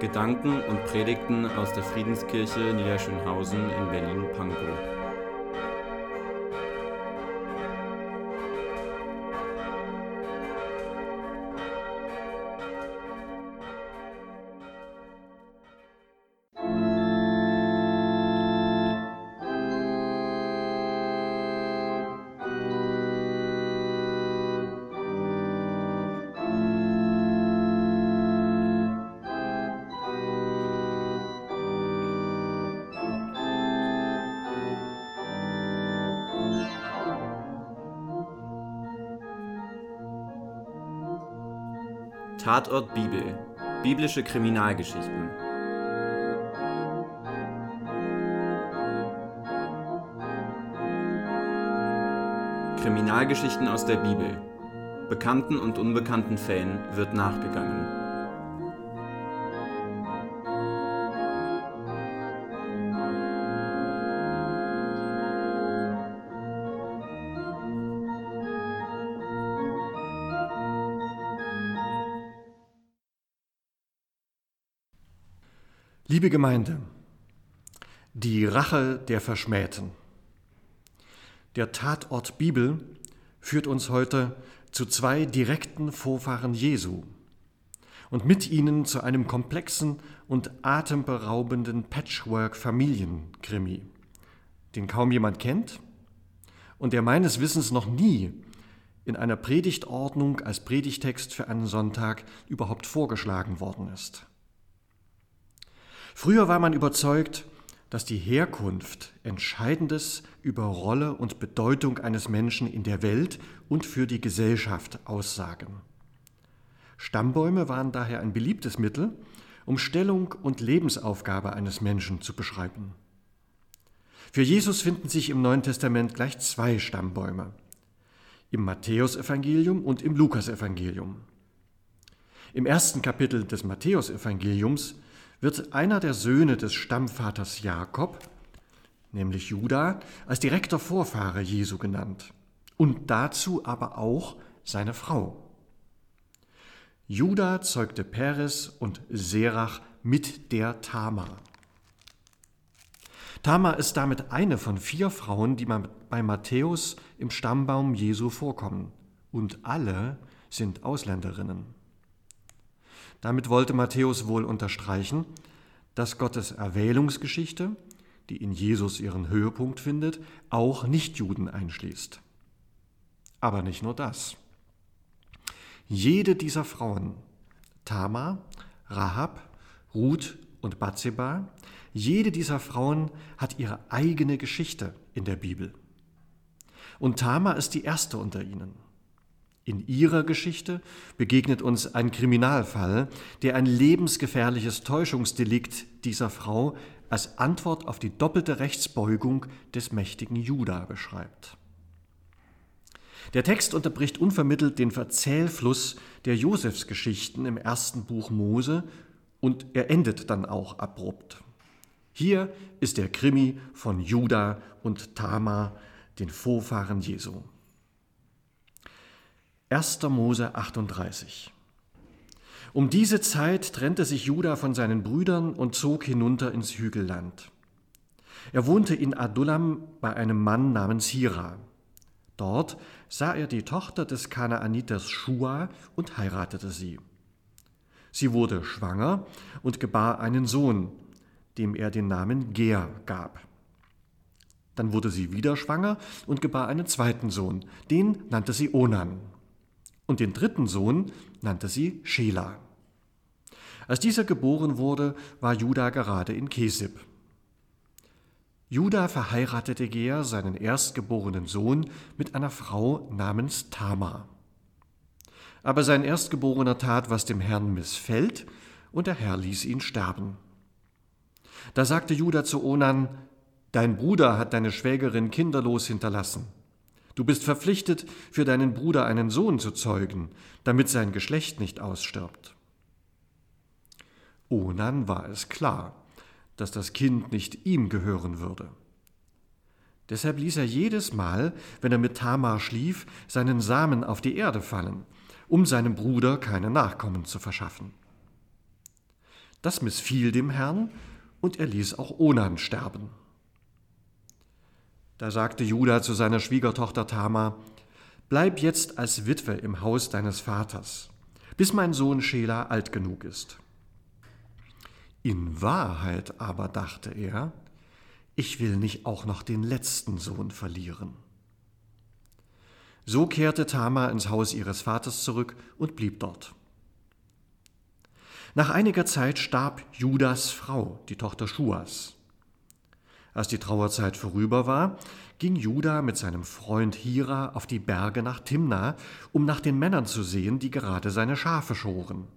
Gedanken und Predigten aus der Friedenskirche Niederschönhausen in Berlin-Pankow. Tatort Bibel. Biblische Kriminalgeschichten. Kriminalgeschichten aus der Bibel. Bekannten und unbekannten Fällen wird nachgegangen. Liebe Gemeinde, die Rache der Verschmähten. Der Tatort Bibel führt uns heute zu zwei direkten Vorfahren Jesu und mit ihnen zu einem komplexen und atemberaubenden Patchwork-Familienkrimi, den kaum jemand kennt und der meines Wissens noch nie in einer Predigtordnung als Predigtext für einen Sonntag überhaupt vorgeschlagen worden ist. Früher war man überzeugt, dass die Herkunft Entscheidendes über Rolle und Bedeutung eines Menschen in der Welt und für die Gesellschaft aussagen. Stammbäume waren daher ein beliebtes Mittel, um Stellung und Lebensaufgabe eines Menschen zu beschreiben. Für Jesus finden sich im Neuen Testament gleich zwei Stammbäume, im Matthäusevangelium und im Lukasevangelium. Im ersten Kapitel des Matthäusevangeliums wird einer der Söhne des Stammvaters Jakob, nämlich Juda, als direkter Vorfahre Jesu genannt und dazu aber auch seine Frau. Juda zeugte Peres und Serach mit der Tamar. Tamar ist damit eine von vier Frauen, die bei Matthäus im Stammbaum Jesu vorkommen. Und alle sind Ausländerinnen. Damit wollte Matthäus wohl unterstreichen, dass Gottes Erwählungsgeschichte, die in Jesus ihren Höhepunkt findet, auch Nichtjuden einschließt. Aber nicht nur das. Jede dieser Frauen, Tama, Rahab, Ruth und Bathseba, jede dieser Frauen hat ihre eigene Geschichte in der Bibel. Und Tama ist die erste unter ihnen. In ihrer Geschichte begegnet uns ein Kriminalfall, der ein lebensgefährliches Täuschungsdelikt dieser Frau als Antwort auf die doppelte Rechtsbeugung des mächtigen Juda beschreibt. Der Text unterbricht unvermittelt den Verzählfluss der Josefsgeschichten im ersten Buch Mose und er endet dann auch abrupt. Hier ist der Krimi von Juda und Tamar, den Vorfahren Jesu. 1. Mose 38. Um diese Zeit trennte sich Juda von seinen Brüdern und zog hinunter ins Hügelland. Er wohnte in Adullam bei einem Mann namens Hira. Dort sah er die Tochter des Kanaaniters Shua und heiratete sie. Sie wurde schwanger und gebar einen Sohn, dem er den Namen Ger gab. Dann wurde sie wieder schwanger und gebar einen zweiten Sohn, den nannte sie Onan und den dritten Sohn nannte sie Schela. Als dieser geboren wurde, war Juda gerade in Kesib. Juda verheiratete Gea seinen erstgeborenen Sohn mit einer Frau namens Tamar. Aber sein Erstgeborener tat, was dem Herrn missfällt, und der Herr ließ ihn sterben. Da sagte Juda zu Onan, Dein Bruder hat deine Schwägerin kinderlos hinterlassen. Du bist verpflichtet, für deinen Bruder einen Sohn zu zeugen, damit sein Geschlecht nicht ausstirbt. Onan war es klar, dass das Kind nicht ihm gehören würde. Deshalb ließ er jedes Mal, wenn er mit Tamar schlief, seinen Samen auf die Erde fallen, um seinem Bruder keine Nachkommen zu verschaffen. Das missfiel dem Herrn, und er ließ auch Onan sterben. Da sagte Judah zu seiner Schwiegertochter Tamar, Bleib jetzt als Witwe im Haus deines Vaters, bis mein Sohn Schela alt genug ist. In Wahrheit aber dachte er, ich will nicht auch noch den letzten Sohn verlieren. So kehrte Tamar ins Haus ihres Vaters zurück und blieb dort. Nach einiger Zeit starb Judas Frau, die Tochter Schuas. Als die Trauerzeit vorüber war, ging Juda mit seinem Freund Hira auf die Berge nach Timna, um nach den Männern zu sehen, die gerade seine Schafe schoren.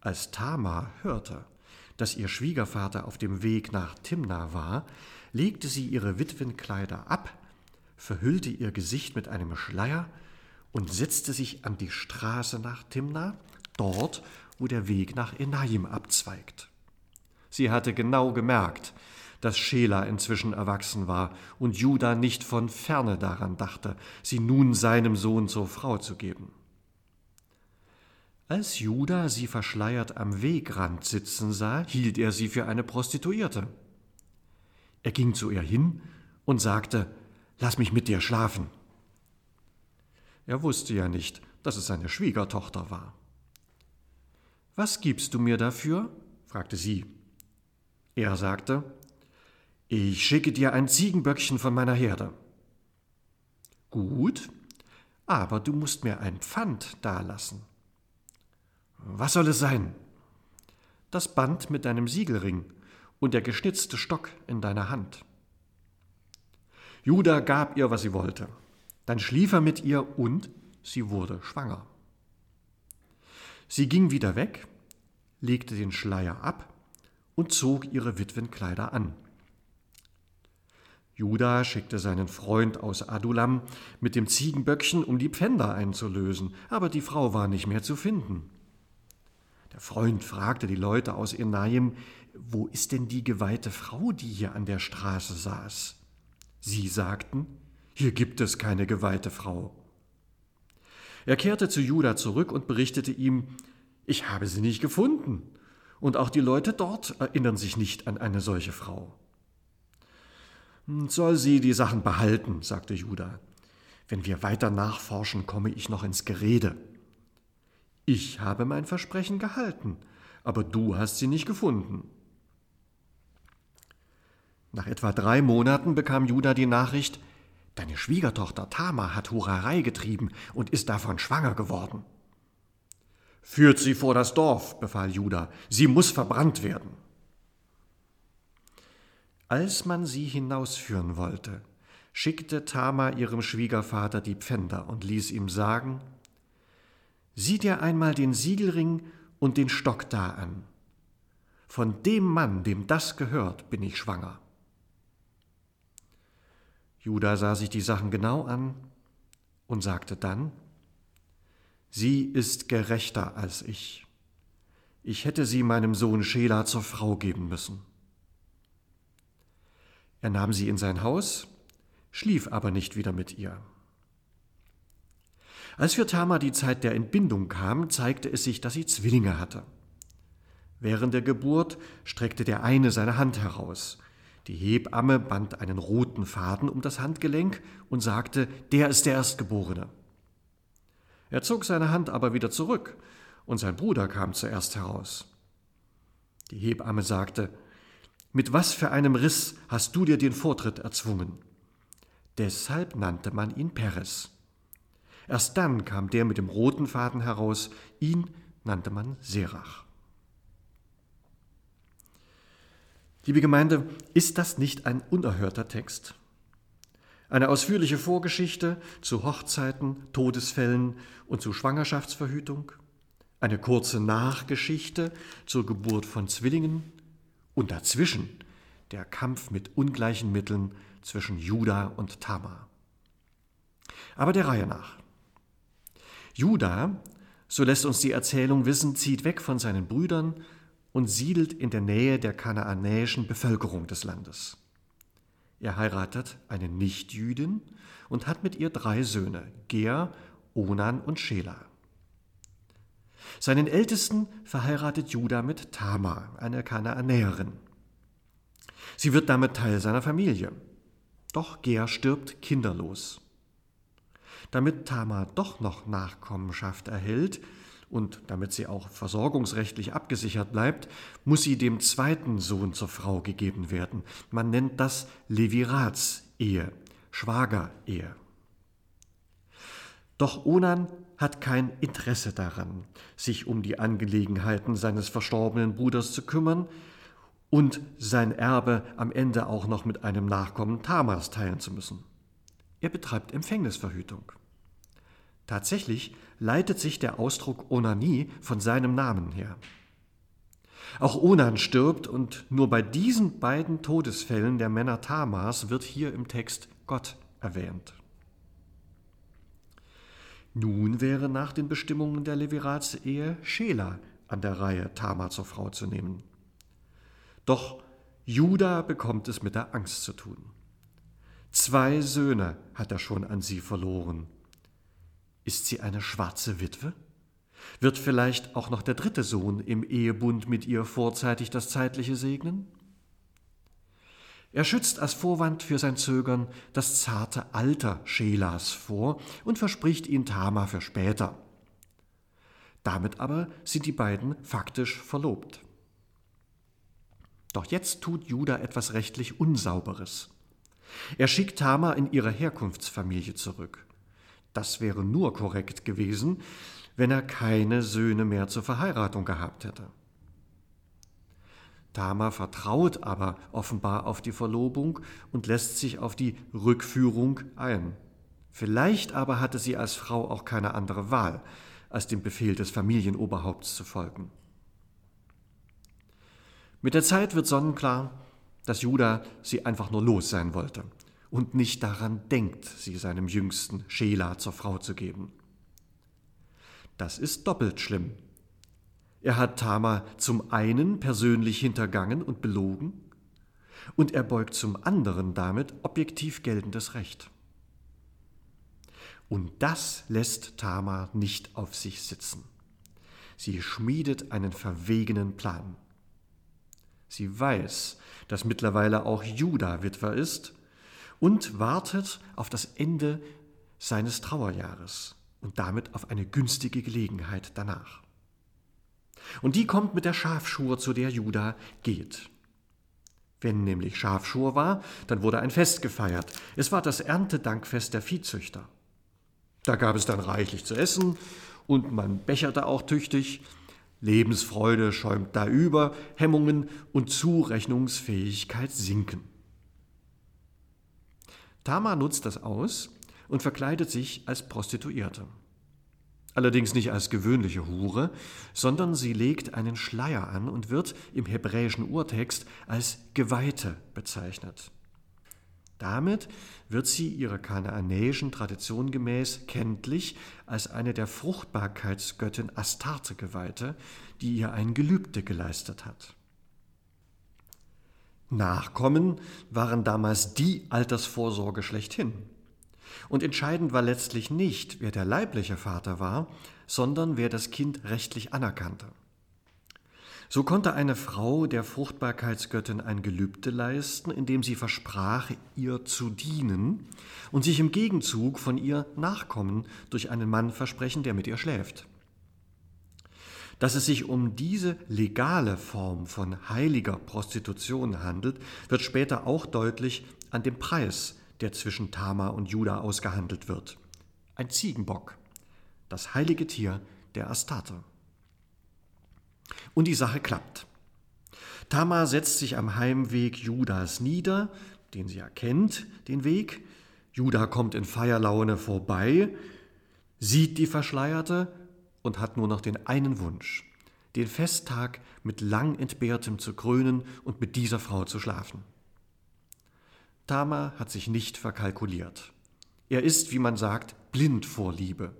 Als Tamar hörte, dass ihr Schwiegervater auf dem Weg nach Timna war, legte sie ihre Witwenkleider ab, verhüllte ihr Gesicht mit einem Schleier und setzte sich an die Straße nach Timna, dort, wo der Weg nach Enaim abzweigt. Sie hatte genau gemerkt, dass Schela inzwischen erwachsen war und Juda nicht von ferne daran dachte, sie nun seinem Sohn zur Frau zu geben. Als Juda sie verschleiert am Wegrand sitzen sah, hielt er sie für eine Prostituierte. Er ging zu ihr hin und sagte, Lass mich mit dir schlafen. Er wusste ja nicht, dass es seine Schwiegertochter war. Was gibst du mir dafür? fragte sie. Er sagte, ich schicke dir ein Ziegenböckchen von meiner Herde. Gut, aber du musst mir ein Pfand dalassen. Was soll es sein? Das Band mit deinem Siegelring und der geschnitzte Stock in deiner Hand. Judah gab ihr, was sie wollte. Dann schlief er mit ihr und sie wurde schwanger. Sie ging wieder weg, legte den Schleier ab und zog ihre Witwenkleider an. Judah schickte seinen Freund aus Adulam mit dem Ziegenböckchen, um die Pfänder einzulösen, aber die Frau war nicht mehr zu finden. Der Freund fragte die Leute aus Enaim, wo ist denn die geweihte Frau, die hier an der Straße saß? Sie sagten, hier gibt es keine geweihte Frau. Er kehrte zu Judah zurück und berichtete ihm, ich habe sie nicht gefunden, und auch die Leute dort erinnern sich nicht an eine solche Frau. Soll sie die Sachen behalten, sagte Judah. Wenn wir weiter nachforschen, komme ich noch ins Gerede. Ich habe mein Versprechen gehalten, aber du hast sie nicht gefunden. Nach etwa drei Monaten bekam Judah die Nachricht, deine Schwiegertochter Tama hat Hurerei getrieben und ist davon schwanger geworden. Führt sie vor das Dorf, befahl Judah, sie muss verbrannt werden. Als man sie hinausführen wollte, schickte Tama ihrem Schwiegervater die Pfänder und ließ ihm sagen, Sieh dir einmal den Siegelring und den Stock da an. Von dem Mann, dem das gehört, bin ich schwanger. Judah sah sich die Sachen genau an und sagte dann, Sie ist gerechter als ich. Ich hätte sie meinem Sohn Schela zur Frau geben müssen. Er nahm sie in sein Haus, schlief aber nicht wieder mit ihr. Als für Tama die Zeit der Entbindung kam, zeigte es sich, dass sie Zwillinge hatte. Während der Geburt streckte der eine seine Hand heraus. Die Hebamme band einen roten Faden um das Handgelenk und sagte, der ist der Erstgeborene. Er zog seine Hand aber wieder zurück, und sein Bruder kam zuerst heraus. Die Hebamme sagte, mit was für einem Riss hast du dir den Vortritt erzwungen? Deshalb nannte man ihn Peres. Erst dann kam der mit dem roten Faden heraus, ihn nannte man Serach. Liebe Gemeinde, ist das nicht ein unerhörter Text? Eine ausführliche Vorgeschichte zu Hochzeiten, Todesfällen und zu Schwangerschaftsverhütung, eine kurze Nachgeschichte zur Geburt von Zwillingen, und dazwischen der Kampf mit ungleichen Mitteln zwischen Juda und Tamar. Aber der Reihe nach. Juda, so lässt uns die Erzählung wissen, zieht weg von seinen Brüdern und siedelt in der Nähe der kanaanäischen Bevölkerung des Landes. Er heiratet eine Nichtjüdin und hat mit ihr drei Söhne, Ger, Onan und Schela. Seinen Ältesten verheiratet Judah mit Tamar, einer Kanaanäerin. Sie wird damit Teil seiner Familie. Doch Ger stirbt kinderlos. Damit Tamar doch noch Nachkommenschaft erhält und damit sie auch versorgungsrechtlich abgesichert bleibt, muss sie dem zweiten Sohn zur Frau gegeben werden. Man nennt das Levirats-Ehe, Schwagerehe. Doch Onan hat kein Interesse daran, sich um die Angelegenheiten seines verstorbenen Bruders zu kümmern und sein Erbe am Ende auch noch mit einem Nachkommen Tamas teilen zu müssen. Er betreibt Empfängnisverhütung. Tatsächlich leitet sich der Ausdruck Onanie von seinem Namen her. Auch Onan stirbt und nur bei diesen beiden Todesfällen der Männer Tamas wird hier im Text Gott erwähnt. Nun wäre nach den Bestimmungen der Leviratsehe Schela an der Reihe, Tamar zur Frau zu nehmen. Doch Judah bekommt es mit der Angst zu tun. Zwei Söhne hat er schon an sie verloren. Ist sie eine schwarze Witwe? Wird vielleicht auch noch der dritte Sohn im Ehebund mit ihr vorzeitig das Zeitliche segnen? Er schützt als Vorwand für sein Zögern das zarte Alter Schelas vor und verspricht ihn Tama für später. Damit aber sind die beiden faktisch verlobt. Doch jetzt tut Judah etwas rechtlich Unsauberes. Er schickt Tama in ihre Herkunftsfamilie zurück. Das wäre nur korrekt gewesen, wenn er keine Söhne mehr zur Verheiratung gehabt hätte. Tama vertraut aber offenbar auf die Verlobung und lässt sich auf die Rückführung ein. Vielleicht aber hatte sie als Frau auch keine andere Wahl, als dem Befehl des Familienoberhaupts zu folgen. Mit der Zeit wird sonnenklar, dass Judah sie einfach nur los sein wollte und nicht daran denkt, sie seinem Jüngsten Schela zur Frau zu geben. Das ist doppelt schlimm, er hat Tama zum einen persönlich hintergangen und belogen, und er beugt zum anderen damit objektiv geltendes Recht. Und das lässt Tama nicht auf sich sitzen. Sie schmiedet einen verwegenen Plan. Sie weiß, dass mittlerweile auch Judah Witwer ist und wartet auf das Ende seines Trauerjahres und damit auf eine günstige Gelegenheit danach. Und die kommt mit der Schafschur, zu der Judah geht. Wenn nämlich Schafschur war, dann wurde ein Fest gefeiert. Es war das Erntedankfest der Viehzüchter. Da gab es dann reichlich zu essen und man becherte auch tüchtig. Lebensfreude schäumt da über, Hemmungen und Zurechnungsfähigkeit sinken. Tama nutzt das aus und verkleidet sich als Prostituierte. Allerdings nicht als gewöhnliche Hure, sondern sie legt einen Schleier an und wird im hebräischen Urtext als Geweihte bezeichnet. Damit wird sie ihrer kanaanäischen Tradition gemäß kenntlich als eine der Fruchtbarkeitsgöttin Astarte geweihte, die ihr ein Gelübde geleistet hat. Nachkommen waren damals die Altersvorsorge schlechthin. Und entscheidend war letztlich nicht, wer der leibliche Vater war, sondern wer das Kind rechtlich anerkannte. So konnte eine Frau der Fruchtbarkeitsgöttin ein Gelübde leisten, indem sie versprach, ihr zu dienen und sich im Gegenzug von ihr Nachkommen durch einen Mann versprechen, der mit ihr schläft. Dass es sich um diese legale Form von heiliger Prostitution handelt, wird später auch deutlich an dem Preis, der zwischen Tama und Juda ausgehandelt wird. Ein Ziegenbock, das heilige Tier der Astarte. Und die Sache klappt. Tama setzt sich am Heimweg Judas nieder, den sie erkennt, den Weg. Juda kommt in Feierlaune vorbei, sieht die Verschleierte und hat nur noch den einen Wunsch, den Festtag mit lang entbehrtem zu krönen und mit dieser Frau zu schlafen. Tama hat sich nicht verkalkuliert. Er ist, wie man sagt, blind vor Liebe,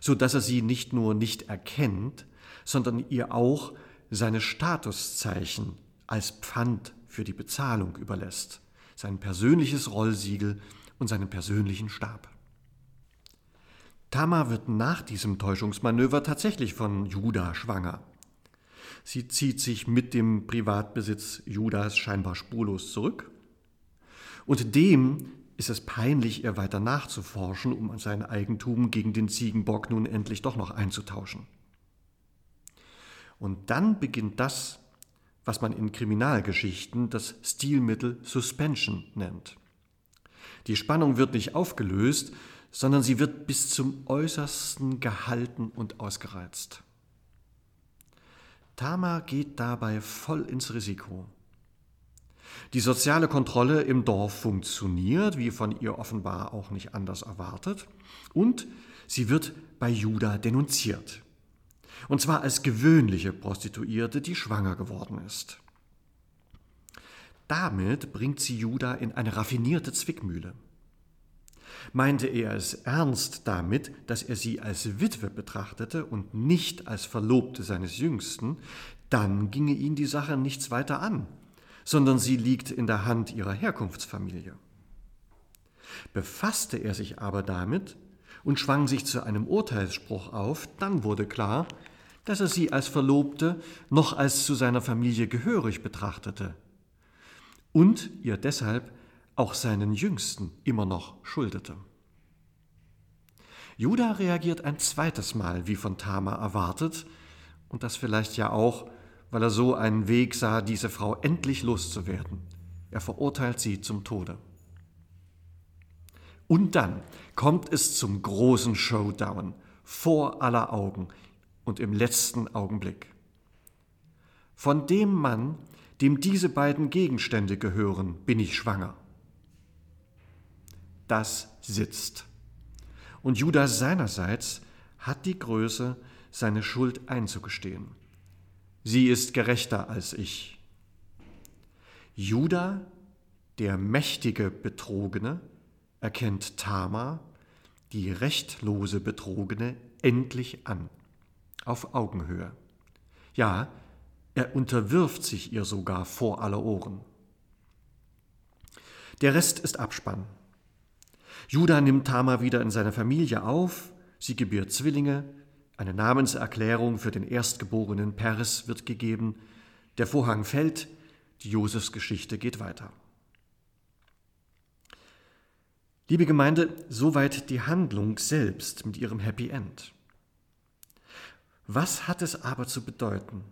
so dass er sie nicht nur nicht erkennt, sondern ihr auch seine Statuszeichen als Pfand für die Bezahlung überlässt, sein persönliches Rollsiegel und seinen persönlichen Stab. Tamar wird nach diesem Täuschungsmanöver tatsächlich von Judah schwanger. Sie zieht sich mit dem Privatbesitz Judas scheinbar spurlos zurück. Und dem ist es peinlich, ihr weiter nachzuforschen, um sein Eigentum gegen den Ziegenbock nun endlich doch noch einzutauschen. Und dann beginnt das, was man in Kriminalgeschichten das Stilmittel Suspension nennt. Die Spannung wird nicht aufgelöst, sondern sie wird bis zum äußersten gehalten und ausgereizt. Tama geht dabei voll ins Risiko. Die soziale Kontrolle im Dorf funktioniert, wie von ihr offenbar auch nicht anders erwartet, und sie wird bei Judah denunziert. Und zwar als gewöhnliche Prostituierte, die schwanger geworden ist. Damit bringt sie Judah in eine raffinierte Zwickmühle. Meinte er es ernst damit, dass er sie als Witwe betrachtete und nicht als Verlobte seines Jüngsten, dann ginge ihn die Sache nichts weiter an, sondern sie liegt in der Hand ihrer Herkunftsfamilie. Befasste er sich aber damit und schwang sich zu einem Urteilsspruch auf, dann wurde klar, dass er sie als Verlobte noch als zu seiner Familie gehörig betrachtete und ihr deshalb auch seinen Jüngsten immer noch schuldete. Judah reagiert ein zweites Mal, wie von Tamar erwartet, und das vielleicht ja auch, weil er so einen Weg sah, diese Frau endlich loszuwerden. Er verurteilt sie zum Tode. Und dann kommt es zum großen Showdown vor aller Augen und im letzten Augenblick. Von dem Mann, dem diese beiden Gegenstände gehören, bin ich schwanger das sitzt. Und Judas seinerseits hat die Größe, seine Schuld einzugestehen. Sie ist gerechter als ich. Judah, der mächtige Betrogene, erkennt Tama, die rechtlose Betrogene, endlich an, auf Augenhöhe. Ja, er unterwirft sich ihr sogar vor aller Ohren. Der Rest ist Abspann. Judah nimmt Tamar wieder in seine Familie auf, sie gebiert Zwillinge, eine Namenserklärung für den erstgeborenen Pers wird gegeben, der Vorhang fällt, die Josefs Geschichte geht weiter. Liebe Gemeinde, soweit die Handlung selbst mit ihrem Happy End. Was hat es aber zu bedeuten,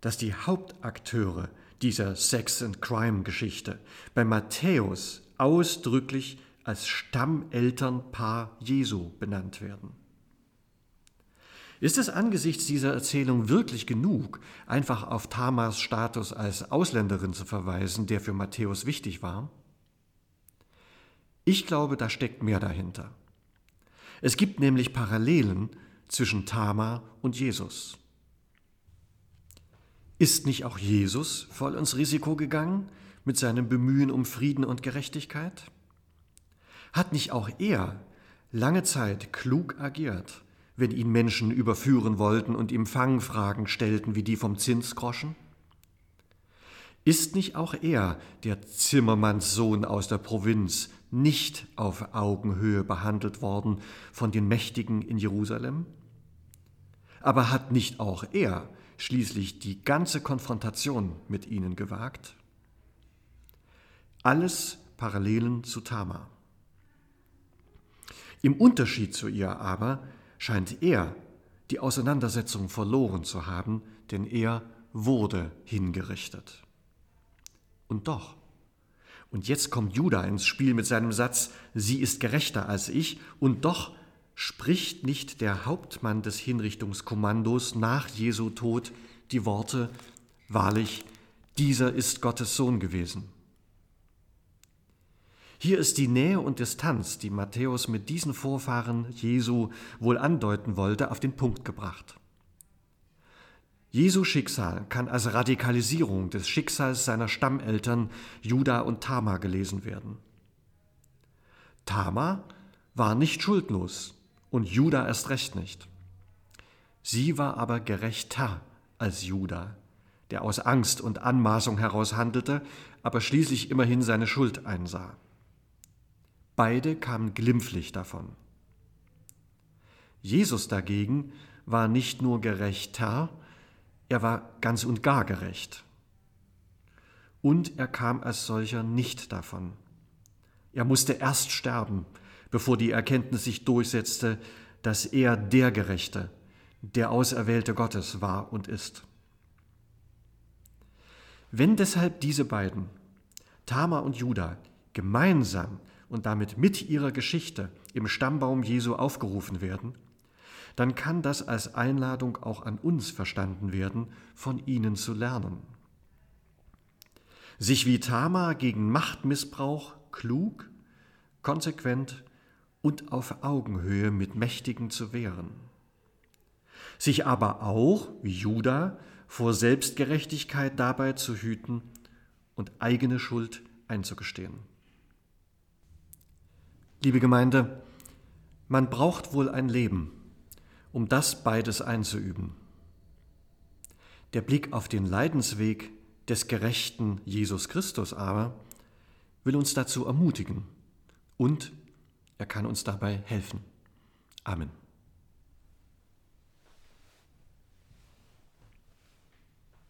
dass die Hauptakteure dieser Sex- and Crime-Geschichte bei Matthäus ausdrücklich als Stammelternpaar Jesu benannt werden. Ist es angesichts dieser Erzählung wirklich genug, einfach auf Tamars Status als Ausländerin zu verweisen, der für Matthäus wichtig war? Ich glaube, da steckt mehr dahinter. Es gibt nämlich Parallelen zwischen Tamar und Jesus. Ist nicht auch Jesus voll ins Risiko gegangen mit seinem Bemühen um Frieden und Gerechtigkeit? Hat nicht auch er lange Zeit klug agiert, wenn ihn Menschen überführen wollten und ihm Fangfragen stellten wie die vom Zinsgroschen? Ist nicht auch er, der Zimmermannssohn aus der Provinz, nicht auf Augenhöhe behandelt worden von den Mächtigen in Jerusalem? Aber hat nicht auch er schließlich die ganze Konfrontation mit ihnen gewagt? Alles Parallelen zu Tamar. Im Unterschied zu ihr aber scheint er die Auseinandersetzung verloren zu haben, denn er wurde hingerichtet. Und doch, und jetzt kommt Judah ins Spiel mit seinem Satz, sie ist gerechter als ich, und doch spricht nicht der Hauptmann des Hinrichtungskommandos nach Jesu Tod die Worte, wahrlich, dieser ist Gottes Sohn gewesen. Hier ist die Nähe und Distanz, die Matthäus mit diesen Vorfahren Jesu wohl andeuten wollte, auf den Punkt gebracht. Jesu Schicksal kann als Radikalisierung des Schicksals seiner Stammeltern Juda und Tamar gelesen werden. Tamar war nicht schuldlos und Juda erst recht nicht. Sie war aber gerechter als Juda, der aus Angst und Anmaßung heraus handelte, aber schließlich immerhin seine Schuld einsah. Beide kamen glimpflich davon. Jesus dagegen war nicht nur gerechter, er war ganz und gar gerecht. Und er kam als solcher nicht davon. Er musste erst sterben, bevor die Erkenntnis sich durchsetzte, dass er der Gerechte, der Auserwählte Gottes war und ist. Wenn deshalb diese beiden, Tamar und Judah, gemeinsam und damit mit ihrer Geschichte im Stammbaum Jesu aufgerufen werden, dann kann das als Einladung auch an uns verstanden werden, von ihnen zu lernen. Sich wie Tamar gegen Machtmissbrauch klug, konsequent und auf Augenhöhe mit Mächtigen zu wehren. Sich aber auch, wie Judah, vor Selbstgerechtigkeit dabei zu hüten und eigene Schuld einzugestehen. Liebe Gemeinde, man braucht wohl ein Leben, um das beides einzuüben. Der Blick auf den Leidensweg des gerechten Jesus Christus aber will uns dazu ermutigen und er kann uns dabei helfen. Amen.